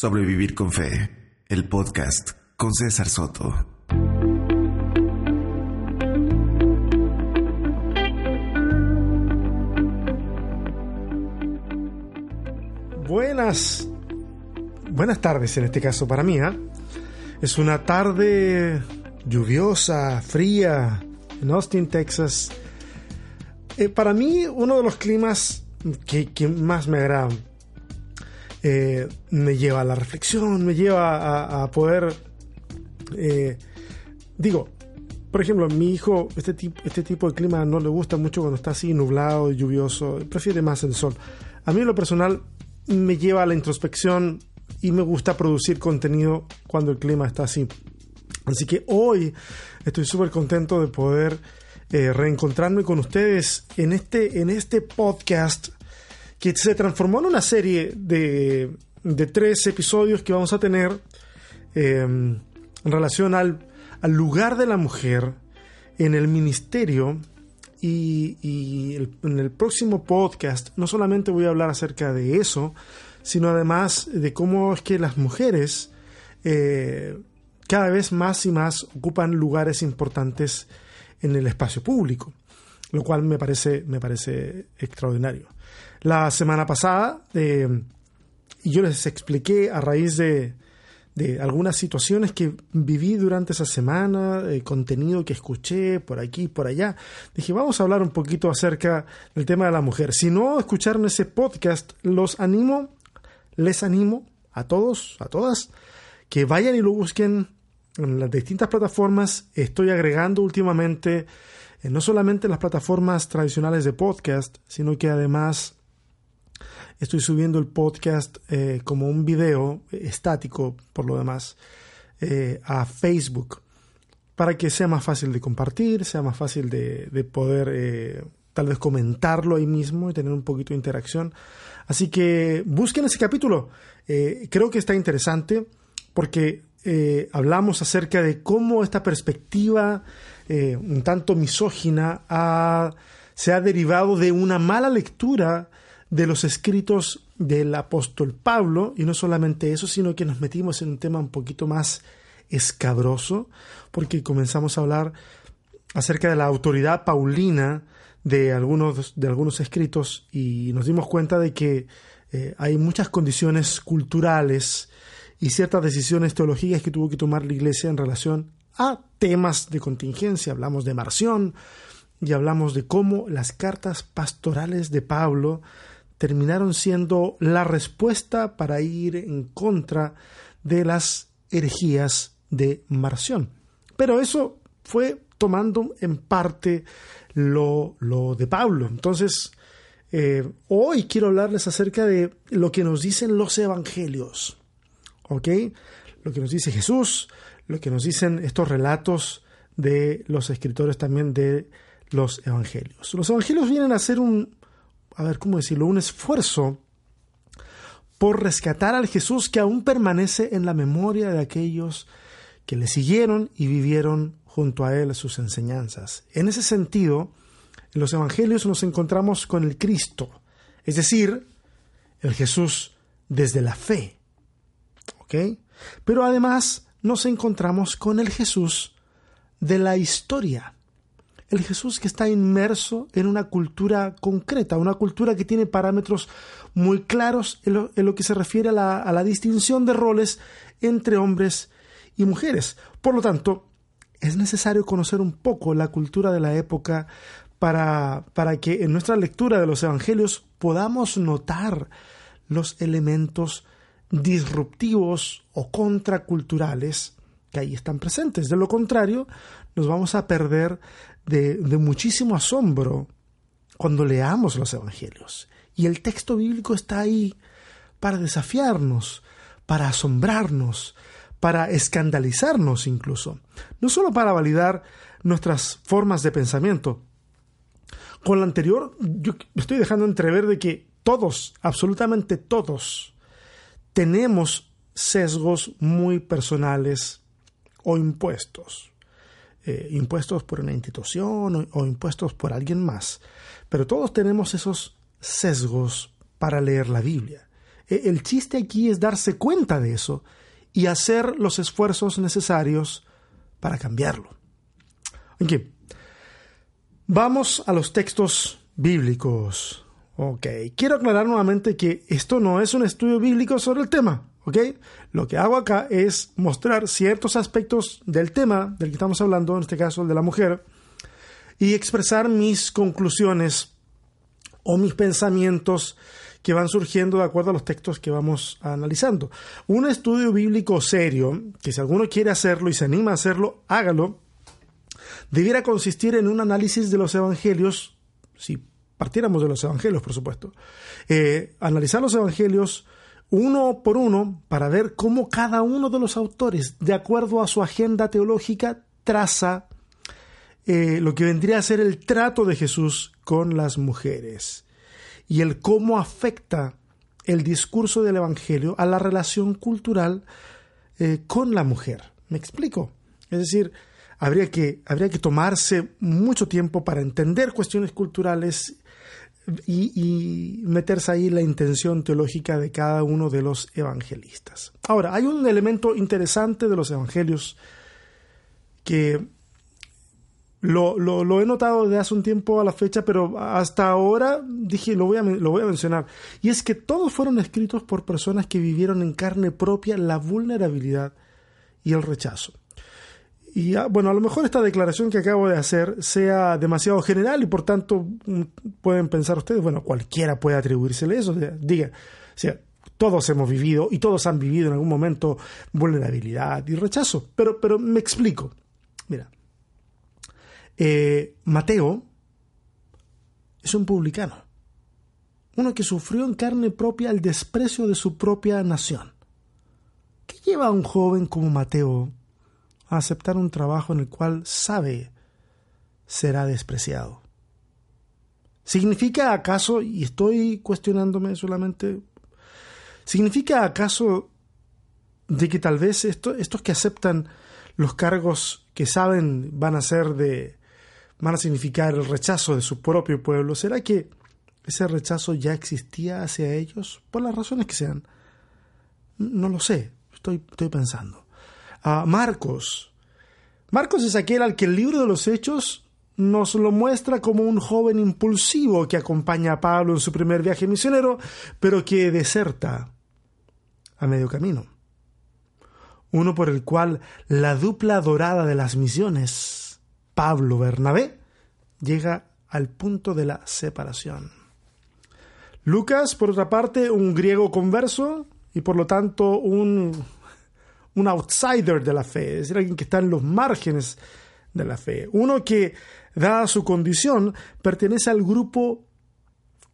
Sobrevivir con Fe, el podcast con César Soto. Buenas, buenas tardes en este caso para mí. ¿ah? Es una tarde lluviosa, fría, en Austin, Texas. Eh, para mí, uno de los climas que, más me agradan. Eh, me lleva a la reflexión, me lleva a, poder, eh, digo, por ejemplo, mi hijo, este tipo, este tipo de clima no le gusta mucho cuando está así nublado, lluvioso, prefiere más el sol. A mí en lo personal me lleva a la introspección y me gusta producir contenido cuando el clima está así. Así que hoy estoy súper contento de poder eh, reencontrarme con ustedes en este, en este podcast que se transformó en una serie de, de tres episodios que vamos a tener em, en relación al, al, lugar de la mujer en el ministerio. Y, en el próximo podcast no solamente voy a hablar acerca de eso, sino además de cómo es que las mujeres eh, cada vez más y más ocupan lugares importantes en el espacio público, lo cual me parece, me parece extraordinario. La semana pasada eh, yo les expliqué a raíz de, de, algunas situaciones que viví durante esa semana, el contenido que escuché por aquí y por allá. Dije, vamos a hablar un poquito acerca del tema de la mujer. Si no escucharon ese podcast, los animo, les animo a todos, a todas, que vayan y lo busquen en las distintas plataformas. Estoy agregando últimamente eh, no solamente las plataformas tradicionales de podcast, sino que además Estoy subiendo el podcast eh, como un video estático, por lo demás, eh, a Facebook, para que sea más fácil de compartir, sea más fácil de, poder eh, tal vez comentarlo ahí mismo y tener un poquito de interacción. Así que busquen ese capítulo. creo que está interesante porque hablamos acerca de cómo esta perspectiva un tanto misógina se ha derivado de una mala lectura de los escritos del apóstol Pablo, y no solamente eso, sino que nos metimos en un tema un poquito más escabroso, porque comenzamos a hablar acerca de la autoridad paulina de algunos, de algunos escritos y nos dimos cuenta de que eh, hay muchas condiciones culturales y ciertas decisiones teológicas que tuvo que tomar la Iglesia en relación a temas de contingencia. Hablamos de Marción y hablamos de cómo las cartas pastorales de Pablo terminaron siendo la respuesta para ir en contra de las herejías de Marción. Pero eso fue tomando en parte lo, de Pablo. Entonces, eh, hoy quiero hablarles acerca de lo que nos dicen los evangelios. ¿Ok? Lo que nos dice Jesús, lo que nos dicen estos relatos de los escritores también de los evangelios. Los evangelios vienen a ser un, a ver, ¿cómo decirlo? Un esfuerzo por rescatar al Jesús que aún permanece en la memoria de aquellos que le siguieron y vivieron junto a él sus enseñanzas. En ese sentido, en los Evangelios nos encontramos con el Cristo, es decir, el Jesús desde la fe. ¿Ok? Pero además nos encontramos con el Jesús de la historia el Jesús que está inmerso en una cultura concreta, una cultura que tiene parámetros muy claros en lo, que se refiere a la, distinción de roles entre hombres y mujeres. Por lo tanto, es necesario conocer un poco la cultura de la época para, para que en nuestra lectura de los evangelios podamos notar los elementos disruptivos o contraculturales que ahí están presentes. De lo contrario, nos vamos a perder de, muchísimo asombro cuando leamos los evangelios. Y el texto bíblico está ahí para desafiarnos, para asombrarnos, para escandalizarnos incluso, no solo para validar nuestras formas de pensamiento. Con lo anterior, yo estoy dejando entrever de que todos, absolutamente todos, tenemos sesgos muy personales o impuestos. Eh, impuestos por una institución o, impuestos por alguien más. Pero todos tenemos esos sesgos para leer la Biblia. E, el chiste aquí es darse cuenta de eso y hacer los esfuerzos necesarios para cambiarlo. Vamos a los textos bíblicos. Ok. Quiero aclarar nuevamente que esto no es un estudio bíblico sobre el tema. ¿Ok? Lo que hago acá es mostrar ciertos aspectos del tema del que estamos hablando, en este caso el de la mujer, y expresar mis conclusiones o mis pensamientos que van surgiendo de acuerdo a los textos que vamos analizando. Un estudio bíblico serio, que si alguno quiere hacerlo y se anima a hacerlo, hágalo, debiera consistir en un análisis de los evangelios, si partiéramos de los evangelios, por supuesto, eh, analizar los evangelios uno por uno para ver cómo cada uno de los autores, de acuerdo a su agenda teológica, traza eh, lo que vendría a ser el trato de Jesús con las mujeres y el cómo afecta el discurso del Evangelio a la relación cultural eh, con la mujer. ¿Me explico? Es decir, habría que, habría que tomarse mucho tiempo para entender cuestiones culturales y, meterse ahí la intención teológica de cada uno de los evangelistas. Ahora, hay un elemento interesante de los evangelios que lo, lo, he notado desde hace un tiempo a la fecha, pero hasta ahora dije, lo voy, a, lo voy a mencionar. Y es que todos fueron escritos por personas que vivieron en carne propia la vulnerabilidad y el rechazo. Y ah, bueno, a lo mejor esta declaración que acabo de hacer sea demasiado general y por tanto mm, pueden pensar ustedes, bueno, cualquiera puede atribuírsele eso. diga, todos hemos vivido y todos han vivido en algún momento vulnerabilidad y rechazo. Pero, pero me explico. Mira, eh, Mateo es un publicano, uno que sufrió en carne propia el desprecio de su propia nación. ¿Qué lleva a un joven como Mateo a aceptar un trabajo en el cual sabe será despreciado. ¿Significa acaso, y estoy cuestionándome solamente, ¿significa acaso de que tal vez estos que aceptan los cargos que saben van a ser de, van a significar el rechazo de su propio pueblo, ¿será que ese rechazo ya existía hacia ellos? Por las razones que sean. No lo sé, estoy, estoy pensando. Marcos. Marcos es aquel al que el libro de los Hechos nos lo muestra como un joven impulsivo que acompaña a Pablo en su primer viaje misionero, pero que deserta a medio camino. Uno por el cual la dupla dorada de las misiones, Pablo Bernabé, llega al punto de la separación. Lucas, por otra parte, un griego converso y por lo tanto un un outsider de la fe, es decir, alguien que está en los márgenes de la fe, uno que, dada su condición, pertenece al grupo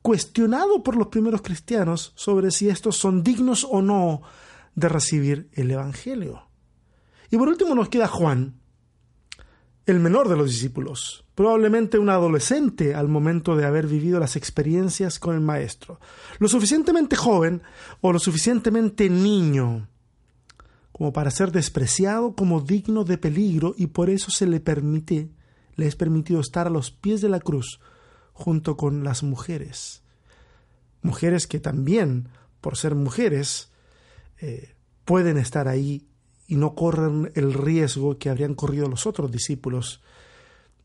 cuestionado por los primeros cristianos sobre si estos son dignos o no de recibir el Evangelio. Y por último nos queda Juan, el menor de los discípulos, probablemente un adolescente al momento de haber vivido las experiencias con el Maestro, lo suficientemente joven o lo suficientemente niño como para ser despreciado como digno de peligro y por eso se le permite, le es permitido estar a los pies de la cruz junto con las mujeres. Mujeres que también, por ser mujeres, eh, pueden estar ahí y no corren el riesgo que habrían corrido los otros discípulos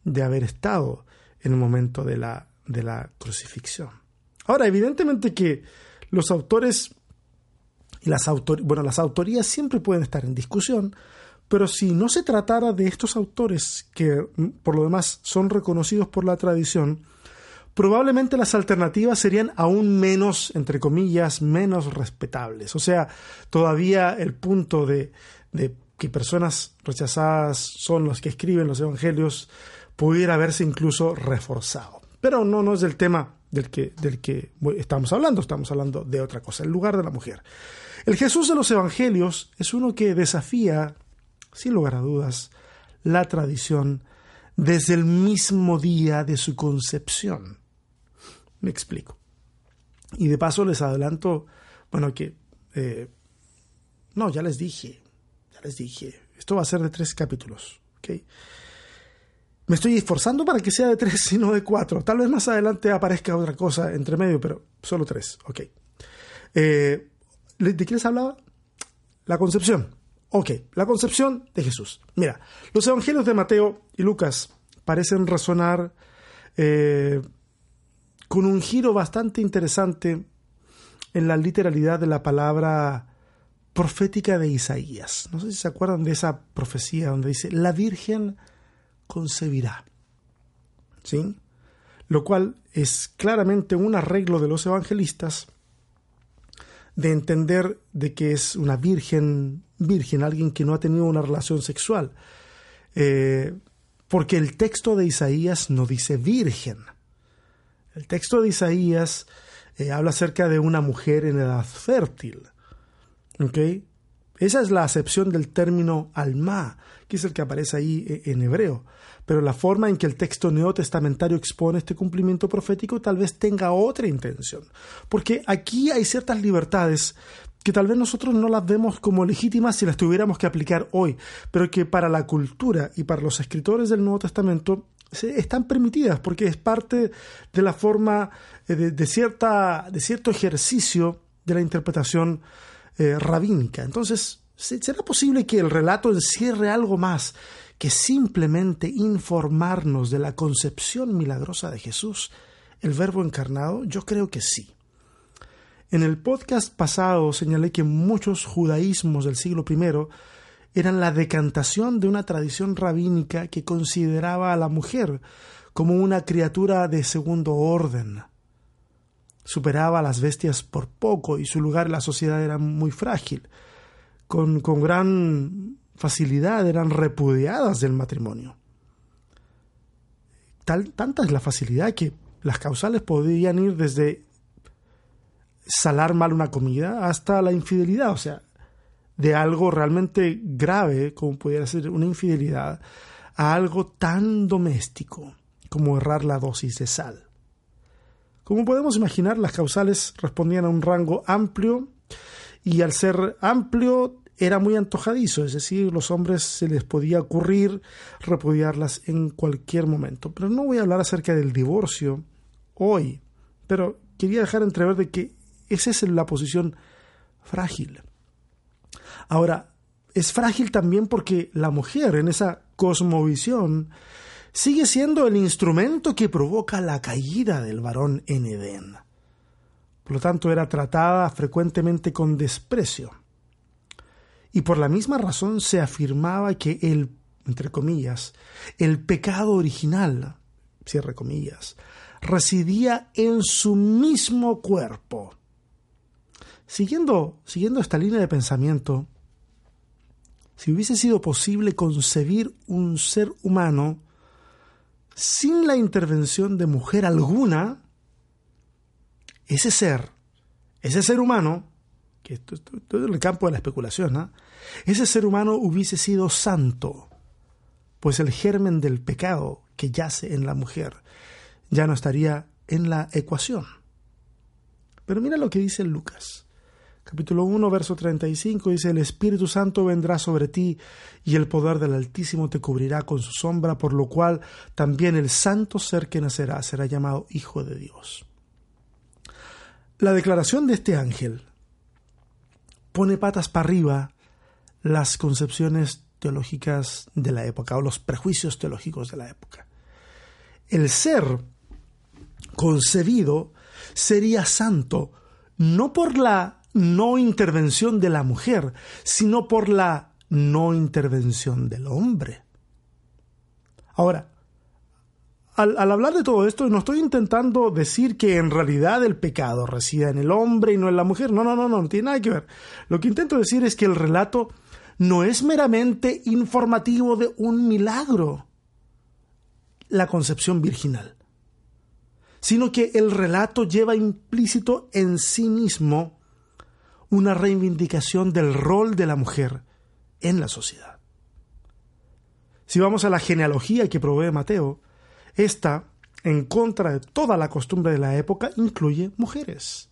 de haber estado en el momento de la, de la crucifixión. Ahora, evidentemente que los autores y las, bueno, las autorías siempre pueden estar en discusión, pero si no se tratara de estos autores que mm, por lo demás son reconocidos por la tradición, probablemente las alternativas serían aún menos, entre comillas, menos respetables. O sea, todavía el punto de, de que personas rechazadas son los que escriben los evangelios pudiera verse incluso reforzado. Pero no, no es el tema del que, del que estamos hablando, estamos hablando de otra cosa, el lugar de la mujer. El Jesús de los Evangelios es uno que desafía, sin lugar a dudas, la tradición desde el mismo día de su concepción. Me explico. Y de paso les adelanto, bueno, que... Eh, no, ya les dije, ya les dije, esto va a ser de tres capítulos, ¿ok? Me estoy esforzando para que sea de tres y no de cuatro. Tal vez más adelante aparezca otra cosa entre medio, pero solo tres, ok. Eh, ¿de qué les hablaba? La concepción. Ok, la concepción de Jesús. Mira, los evangelios de Mateo y Lucas parecen resonar eh, con un giro bastante interesante en la literalidad de la palabra profética de Isaías. No sé si se acuerdan de esa profecía donde dice, la Virgen concebirá. ¿Sí? Lo cual es claramente un arreglo de los evangelistas de entender de que es una virgen, virgen, alguien que no ha tenido una relación sexual. Eh, porque el texto de Isaías no dice virgen. El texto de Isaías eh, habla acerca de una mujer en edad fértil. Esa es la acepción del término alma, que es el que aparece ahí eh, en hebreo. Pero la forma en que el texto neotestamentario expone este cumplimiento profético tal vez tenga otra intención. Porque aquí hay ciertas libertades que tal vez nosotros no las vemos como legítimas si las tuviéramos que aplicar hoy, pero que para la cultura y para los escritores del Nuevo Testamento están permitidas porque es parte de la forma eh, de, cierta, de cierto ejercicio de la interpretación eh, rabínica. Entonces, ¿será posible que el relato encierre algo más que simplemente informarnos de la concepción milagrosa de Jesús, el Verbo encarnado? Yo creo que sí. En el podcast pasado señalé que muchos judaísmos del siglo I eran la decantación de una tradición rabínica que consideraba a la mujer como una criatura de segundo orden. Superaba a las bestias por poco y su lugar en la sociedad era muy frágil. Con, con gran facilidad eran repudiadas del matrimonio. Tal, tanta es la facilidad que las causales podían ir desde salar mal una comida hasta la infidelidad. O sea, de algo realmente grave, como pudiera ser una infidelidad, a algo tan doméstico como errar la dosis de sal. Como podemos imaginar, las causales respondían a un rango amplio y al ser amplio era muy antojadizo, es decir, los hombres se les podía ocurrir repudiarlas en cualquier momento. Pero no voy a hablar acerca del divorcio hoy, pero quería dejar entrever de que esa es la posición frágil Ahora, es frágil también porque la mujer en esa cosmovisión sigue siendo el instrumento que provoca la caída del varón en Edén. Por lo tanto, era tratada frecuentemente con desprecio. Y por la misma razón se afirmaba que el, entre comillas, el pecado original, cierre comillas, residía en su mismo cuerpo. Siguiendo, siguiendo esta línea de pensamiento, si hubiese sido posible concebir un ser humano sin la intervención de mujer alguna, ese ser, ese ser humano, que esto, es en el campo de la especulación, ¿ah? ese ser humano hubiese sido santo, pues el germen del pecado que yace en la mujer ya no estaría en la ecuación. Pero mira lo que dice Lucas capítulo 1, verso 35 dice, el Espíritu Santo vendrá sobre ti y el poder del Altísimo te cubrirá con su sombra, por lo cual también el santo ser que nacerá será llamado Hijo de Dios. La declaración de este ángel pone patas para arriba las concepciones teológicas de la época o los prejuicios teológicos de la época. El ser concebido sería santo no por la no intervención de la mujer, sino por la no intervención del hombre. Ahora, al, hablar de todo esto, no estoy intentando decir que en realidad el pecado resida en el hombre y no en la mujer. No, no, no, no, no tiene nada que ver. Lo que intento decir es que el relato no es meramente informativo de un milagro, la concepción virginal, sino que el relato lleva implícito en sí mismo una reivindicación del rol de la mujer en la sociedad. Si vamos a la genealogía que provee Mateo, esta, en contra de toda la costumbre de la época, incluye mujeres.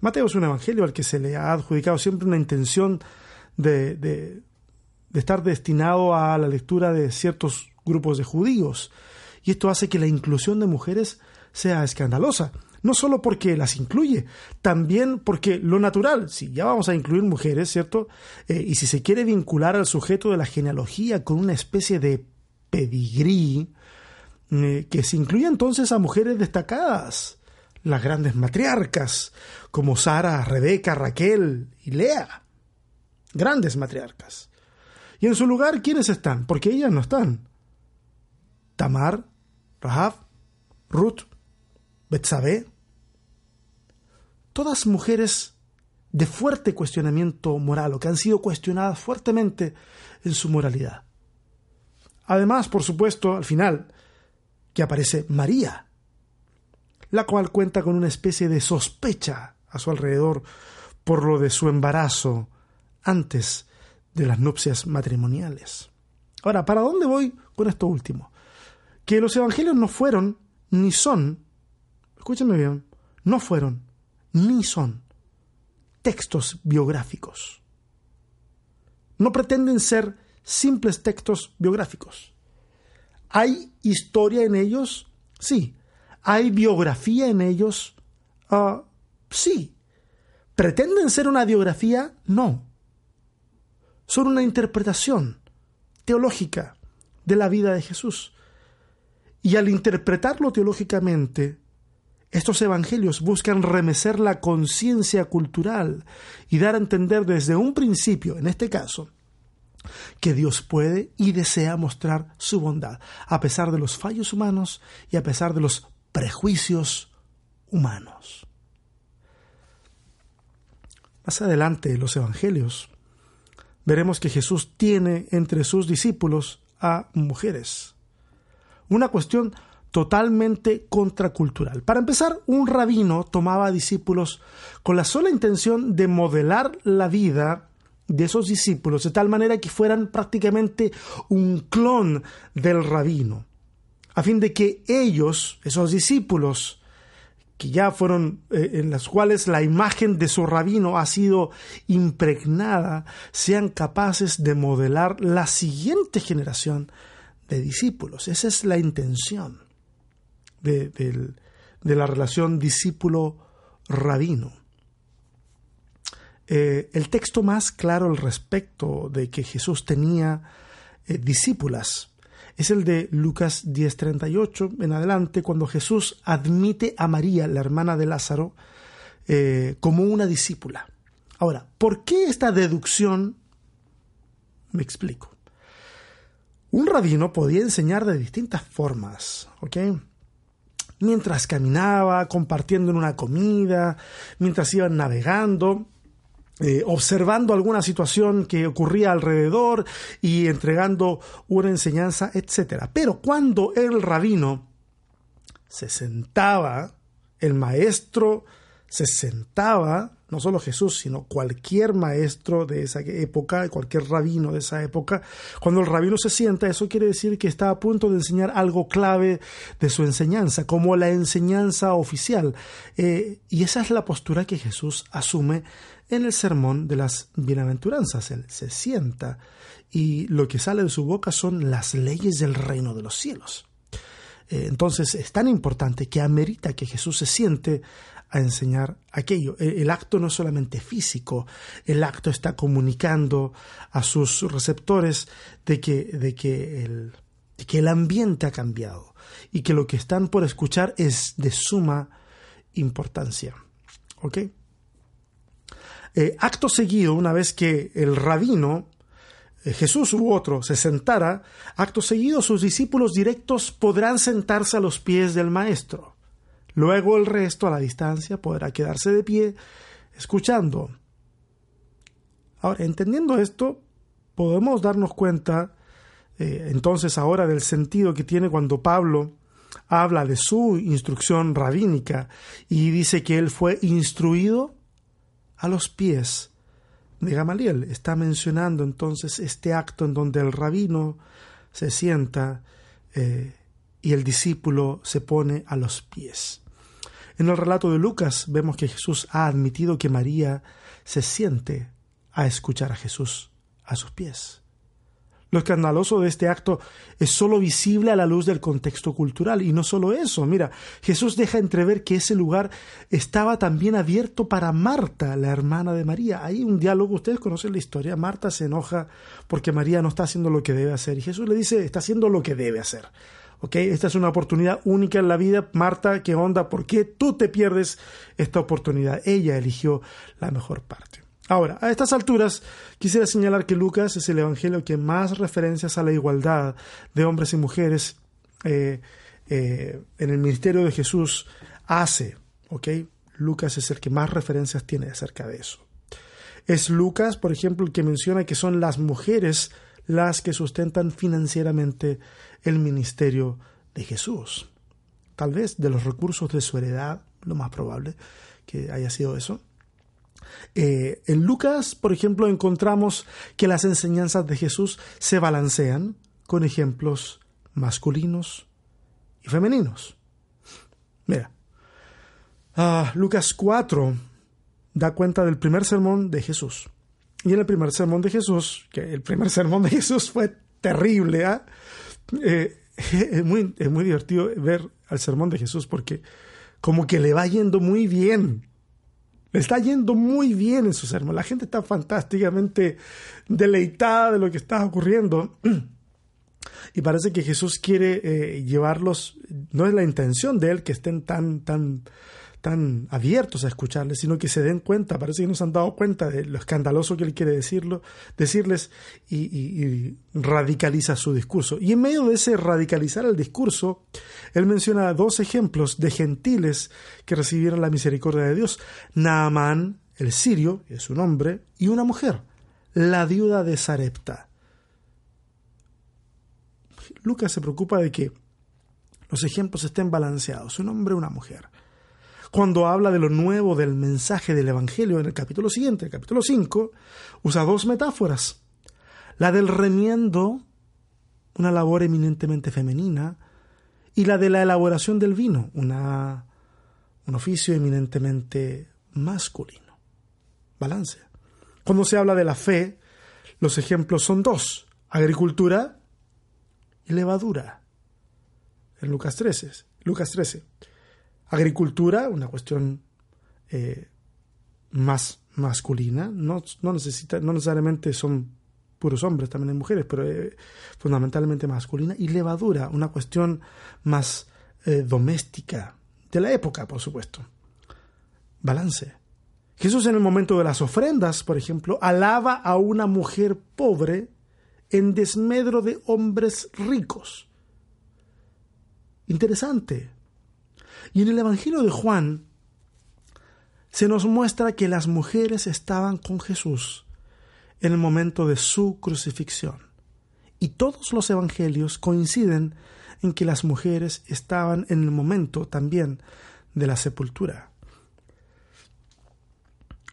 Mateo es un evangelio al que se le ha adjudicado siempre una intención de, de, de estar destinado a la lectura de ciertos grupos de judíos, y esto hace que la inclusión de mujeres sea escandalosa. No solo porque las incluye, también porque lo natural, si ya vamos a incluir mujeres, ¿cierto? Eh, y si se quiere vincular al sujeto de la genealogía con una especie de pedigrí, eh, que se incluye entonces a mujeres destacadas, las grandes matriarcas, como Sara, Rebeca, Raquel y Lea, grandes matriarcas. Y en su lugar, ¿quiénes están? Porque ellas no están. Tamar, Rahab, Ruth, Betsabé, todas mujeres de fuerte cuestionamiento moral o que han sido cuestionadas fuertemente en su moralidad. Además, por supuesto, al final, que aparece María, la cual cuenta con una especie de sospecha a su alrededor por lo de su embarazo antes de las nupcias matrimoniales. Ahora, ¿para dónde voy con esto último? Que los evangelios no fueron ni son, escúchenme bien, no fueron ni son textos biográficos. No pretenden ser simples textos biográficos. ¿Hay historia en ellos? Sí. ¿Hay biografía en ellos? Ah, sí. ¿Pretenden ser una biografía? No. Son una interpretación teológica de la vida de Jesús. Y al interpretarlo teológicamente, estos evangelios buscan remecer la conciencia cultural y dar a entender desde un principio, en este caso, que Dios puede y desea mostrar su bondad, a pesar de los fallos humanos y a pesar de los prejuicios humanos. Más adelante los Evangelios veremos que Jesús tiene entre sus discípulos a mujeres. Una cuestión totalmente contracultural. Para empezar, un rabino tomaba discípulos con la sola intención de modelar la vida de esos discípulos de tal manera que fueran prácticamente un clon del rabino, a fin de que ellos, esos discípulos, que ya fueron eh, en las cuales la imagen de su rabino ha sido impregnada, sean capaces de modelar la siguiente generación de discípulos. Esa es la intención de, la relación discípulo-rabino. Eh, el texto más claro al respecto de que Jesús tenía eh, discípulas es el de Lucas 10:38 en adelante, cuando Jesús admite a María, la hermana de Lázaro, eh, como una discípula. Ahora, ¿por qué esta deducción? Me explico. Un rabino podía enseñar de distintas formas, ¿ok? Mientras caminaba, compartiendo en una comida, mientras iban navegando, eh, observando alguna situación que ocurría alrededor y entregando una enseñanza, etc. Pero cuando el rabino se sentaba, el maestro se sentaba no solo Jesús, sino cualquier maestro de esa época, cualquier rabino de esa época, cuando el rabino se sienta, eso quiere decir que está a punto de enseñar algo clave de su enseñanza, como la enseñanza oficial. Eh, y esa es la postura que Jesús asume en el sermón de las bienaventuranzas. Él se sienta y lo que sale de su boca son las leyes del reino de los cielos. Eh, entonces es tan importante que amerita que Jesús se siente a enseñar aquello. E, el, acto no es solamente físico, el acto está comunicando a sus receptores de que, de que, el, que el ambiente ha cambiado y que lo que están por escuchar es de suma importancia. ¿Ok? Eh, acto seguido, una vez que el rabino, eh, Jesús u otro, se sentara, acto seguido sus discípulos directos podrán sentarse a los pies del maestro. Luego el resto a la distancia podrá quedarse de pie escuchando. Ahora, entendiendo esto, podemos darnos cuenta eh, entonces ahora del sentido que tiene cuando Pablo habla de su instrucción rabínica y dice que él fue instruido a los pies de Gamaliel. Está mencionando entonces este acto en donde el rabino se sienta eh, y el discípulo se pone a los pies. En el relato de Lucas vemos que Jesús ha admitido que María se siente a escuchar a Jesús a sus pies. Lo escandaloso de este acto es solo visible a la luz del contexto cultural. Y no solo eso, mira, Jesús deja entrever que ese lugar estaba también abierto para Marta, la hermana de María. Hay un diálogo, ustedes conocen la historia, Marta se enoja porque María no está haciendo lo que debe hacer. Y Jesús le dice, está haciendo lo que debe hacer. ¿Ok? Esta es una oportunidad única en la vida. Marta, ¿qué onda? ¿Por qué tú te pierdes esta oportunidad? Ella eligió la mejor parte. Ahora, a estas alturas, quisiera señalar que Lucas es el Evangelio que más referencias a la igualdad de hombres y mujeres eh, eh, en el ministerio de Jesús hace. ¿ok? Lucas es el que más referencias tiene acerca de eso. Es Lucas, por ejemplo, el que menciona que son las mujeres las que sustentan financieramente el ministerio de Jesús. Tal vez de los recursos de su heredad, lo más probable que haya sido eso. Eh, en Lucas, por ejemplo, encontramos que las enseñanzas de Jesús se balancean con ejemplos masculinos y femeninos. Mira, ah, Lucas 4 da cuenta del primer sermón de Jesús. Y en el primer sermón de Jesús, que el primer sermón de Jesús fue terrible, ¿ah? es, muy, es muy divertido ver al sermón de Jesús porque como que le va yendo muy bien le está yendo muy bien en su sermón. La gente está fantásticamente deleitada de lo que está ocurriendo. Y parece que Jesús quiere eh, llevarlos, no es la intención de él que estén tan, tan, tan abiertos a escucharles, sino que se den cuenta, parece que no se han dado cuenta de lo escandaloso que él quiere decirlo, decirles y, radicaliza su discurso. Y en medio de ese radicalizar el discurso, él menciona dos ejemplos de gentiles que recibieron la misericordia de Dios. Naamán, el sirio, es su nombre, y una mujer, la viuda de Sarepta. Lucas se preocupa de que los ejemplos estén balanceados, un hombre y una mujer cuando habla de lo nuevo del mensaje del Evangelio en el capítulo siguiente, el capítulo 5, usa dos metáforas. La del remiendo, una labor eminentemente femenina, y la de la elaboración del vino, una, un oficio eminentemente masculino. Balance. Cuando se habla de la fe, los ejemplos son dos, agricultura y levadura. En Lucas 13. Lucas 13 agricultura, una cuestión eh, más masculina, no, no, necesita, no necesariamente son puros hombres, también hay mujeres, pero eh, fundamentalmente masculina, y levadura, una cuestión más eh, doméstica, de la época, por supuesto. Balance. Jesús en el momento de las ofrendas, por ejemplo, alaba a una mujer pobre en desmedro de hombres ricos. Interesante. Y en el Evangelio de Juan se nos muestra que las mujeres estaban con Jesús en el momento de su crucifixión. Y todos los evangelios coinciden en que las mujeres estaban en el momento también de la sepultura.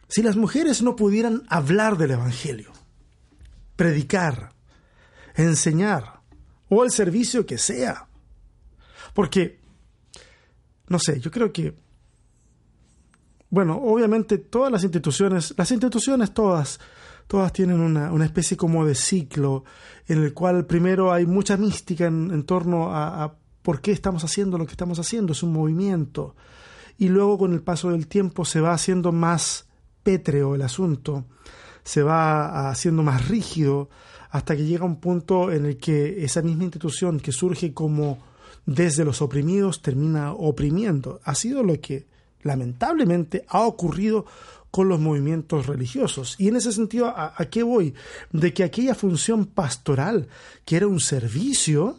Si las mujeres no pudieran hablar del Evangelio, predicar, enseñar o el servicio que sea, porque no sé, yo creo que, bueno, obviamente todas las instituciones, las instituciones todas, todas tienen una, una especie como de ciclo en el cual primero hay mucha mística en, torno a, a por qué estamos haciendo lo que estamos haciendo, es un movimiento, y luego con el paso del tiempo se va haciendo más pétreo el asunto, se va haciendo más rígido, hasta que llega un punto en el que esa misma institución que surge como desde los oprimidos termina oprimiendo. Ha sido lo que lamentablemente ha ocurrido con los movimientos religiosos. Y en ese sentido, ¿a, qué voy? De que aquella función pastoral, que era un servicio,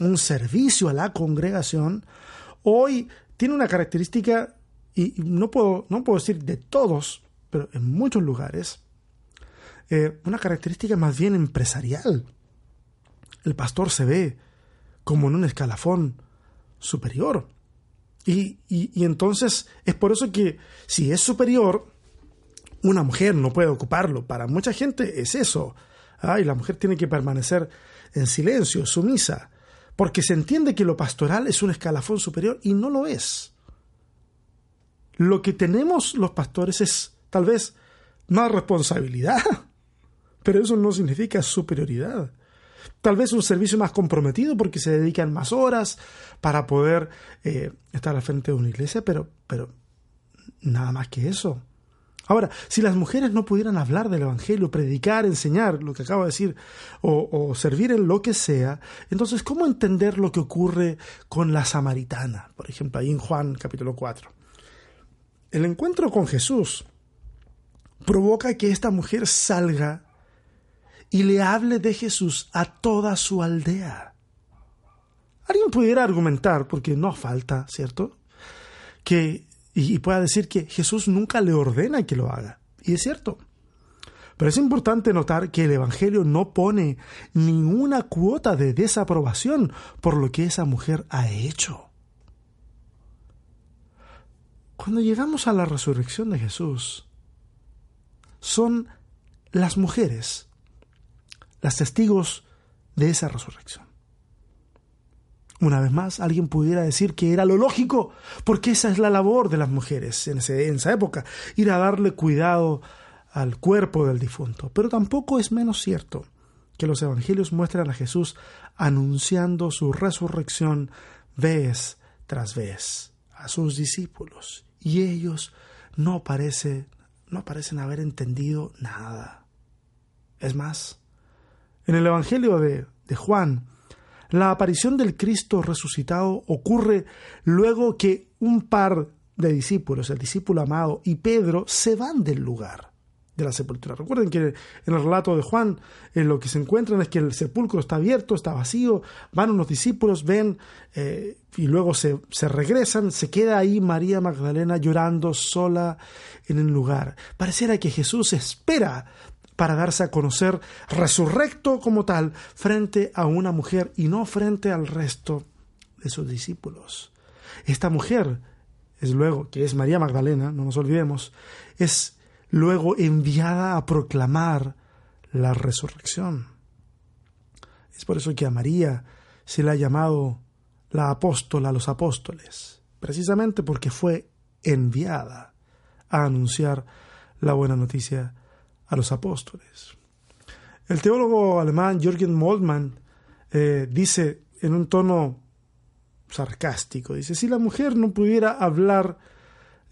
un servicio a la congregación, hoy tiene una característica, y no puedo, no puedo decir de todos, pero en muchos lugares, eh, una característica más bien empresarial. El pastor se ve como en un escalafón superior. Y, y, entonces es por eso que si es superior, una mujer no puede ocuparlo. Para mucha gente es eso. y la mujer tiene que permanecer en silencio, sumisa, porque se entiende que lo pastoral es un escalafón superior y no lo es. Lo que tenemos los pastores es tal vez más responsabilidad, pero eso no significa superioridad. Tal vez un servicio más comprometido porque se dedican más horas para poder eh, estar al frente de una iglesia, pero, pero nada más que eso. Ahora, si las mujeres no pudieran hablar del Evangelio, predicar, enseñar, lo que acabo de decir, o, o, servir en lo que sea, entonces, ¿cómo entender lo que ocurre con la samaritana? Por ejemplo, ahí en Juan capítulo 4. El encuentro con Jesús provoca que esta mujer salga y le hable de Jesús a toda su aldea. Alguien pudiera argumentar, porque no falta, ¿cierto? Que, y pueda decir que Jesús nunca le ordena que lo haga. Y es cierto. Pero es importante notar que el Evangelio no pone ninguna cuota de desaprobación por lo que esa mujer ha hecho. Cuando llegamos a la resurrección de Jesús, son las mujeres las testigos de esa resurrección. Una vez más, alguien pudiera decir que era lo lógico, porque esa es la labor de las mujeres en, esa época, ir a darle cuidado al cuerpo del difunto. Pero tampoco es menos cierto que los evangelios muestran a Jesús anunciando su resurrección vez tras vez a sus discípulos, y ellos no, parece, no parecen haber entendido nada. Es más, en el Evangelio de, de Juan, la aparición del Cristo resucitado ocurre luego que un par de discípulos, el discípulo amado y Pedro, se van del lugar de la sepultura. Recuerden que en el relato de Juan en lo que se encuentran es que el sepulcro está abierto, está vacío, van unos discípulos, ven eh, y luego se, se, regresan, se queda ahí María Magdalena llorando sola en el lugar. Pareciera que Jesús espera para darse a conocer resurrecto como tal frente a una mujer y no frente al resto de sus discípulos. Esta mujer es luego, que es María Magdalena, no nos olvidemos, es luego enviada a proclamar la resurrección. Es por eso que a María se le ha llamado la apóstola a los apóstoles, precisamente porque fue enviada a anunciar la buena noticia a los apóstoles. El teólogo alemán Jürgen Moltmann eh, dice en un tono sarcástico, dice, si la mujer no pudiera hablar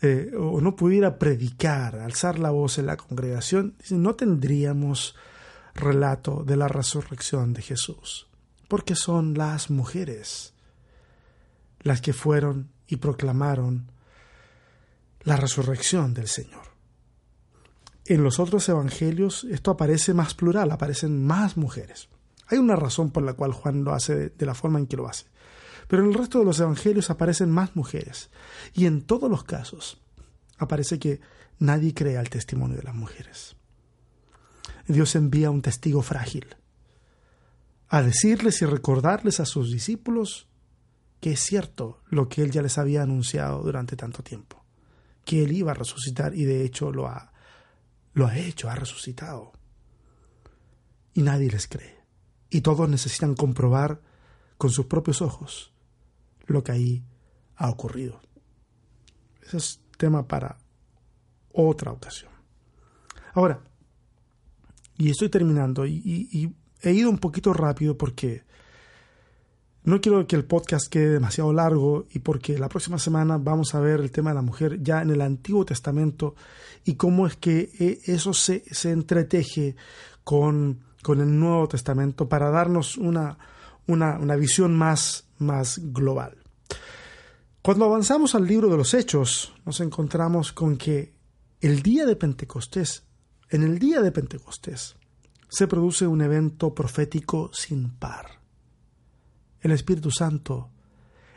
eh, o no pudiera predicar, alzar la voz en la congregación, no tendríamos relato de la resurrección de Jesús, porque son las mujeres las que fueron y proclamaron la resurrección del Señor en los otros evangelios esto aparece más plural, aparecen más mujeres. Hay una razón por la cual Juan lo hace de, la forma en que lo hace. Pero en el resto de los evangelios aparecen más mujeres. Y en todos los casos aparece que nadie cree al testimonio de las mujeres. Dios envía un testigo frágil a decirles y recordarles a sus discípulos que es cierto lo que él ya les había anunciado durante tanto tiempo, que él iba a resucitar y de hecho lo ha lo ha hecho, ha resucitado. Y nadie les cree. Y todos necesitan comprobar con sus propios ojos lo que ahí ha ocurrido. Ese es tema para otra ocasión. Ahora, y estoy terminando, y, he ido un poquito rápido porque no quiero que el podcast quede demasiado largo y porque la próxima semana vamos a ver el tema de la mujer ya en el Antiguo Testamento y cómo es que eh, eso se, se entreteje con, con, el Nuevo Testamento para darnos una, una, una visión más, más global. Cuando avanzamos al libro de los Hechos, nos encontramos con que el día de Pentecostés, en el día de Pentecostés, se produce un evento profético sin par el Espíritu Santo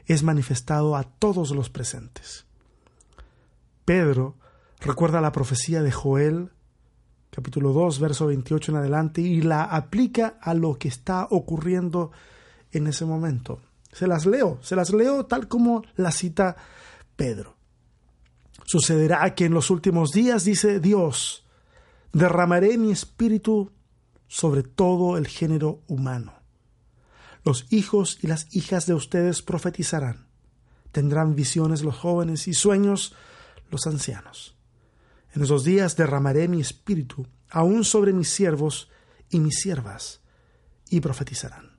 es manifestado a todos los presentes. Pedro recuerda la profecía de Joel, capítulo 2, verso 28 en adelante, y la aplica a lo que está ocurriendo en ese momento. Se las leo, se las leo tal como la cita Pedro. Sucederá que en los últimos días, dice Dios, derramaré mi espíritu sobre todo el género humano los hijos y las hijas de ustedes profetizarán. Tendrán visiones los jóvenes y sueños los ancianos. En esos días derramaré mi espíritu aún sobre mis siervos y mis siervas, y profetizarán.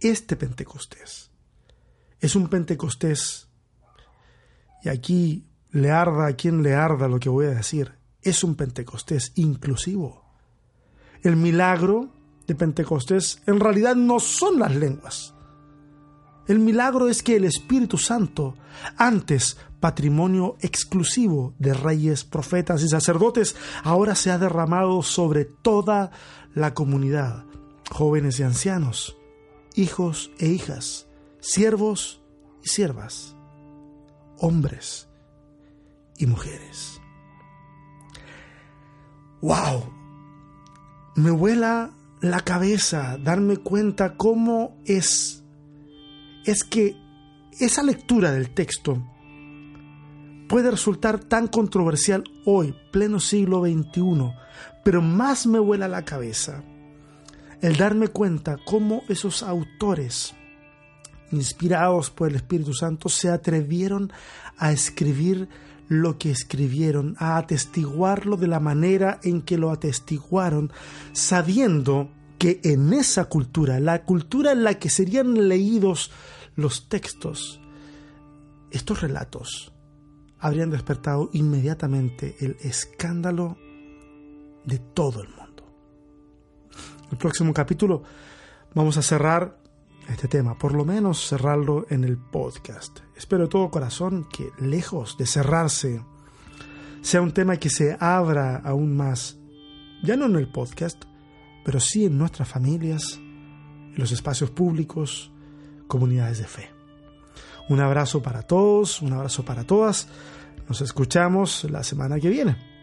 Este Pentecostés es un Pentecostés, y aquí le arda a quien le arda lo que voy a decir, es un Pentecostés inclusivo. El milagro de Pentecostés en realidad no son las lenguas. El milagro es que el Espíritu Santo, antes patrimonio exclusivo de reyes, profetas y sacerdotes, ahora se ha derramado sobre toda la comunidad, jóvenes y ancianos, hijos e hijas, siervos y siervas, hombres y mujeres. ¡Wow! Me vuela la cabeza darme cuenta cómo es es que esa lectura del texto puede resultar tan controversial hoy, pleno siglo XXI, pero más me vuela la cabeza el darme cuenta cómo esos autores, inspirados por el Espíritu Santo, se atrevieron a escribir lo que escribieron, a atestiguarlo de la manera en que lo atestiguaron, sabiendo que en esa cultura, la cultura en la que serían leídos los textos, estos relatos habrían despertado inmediatamente el escándalo de todo el mundo. El próximo capítulo vamos a cerrar este tema, por lo menos cerrarlo en el podcast. Espero de todo corazón que lejos de cerrarse, sea un tema que se abra aún más, ya no en el podcast, pero sí en nuestras familias, en los espacios públicos, comunidades de fe. Un abrazo para todos, un abrazo para todas. Nos escuchamos la semana que viene.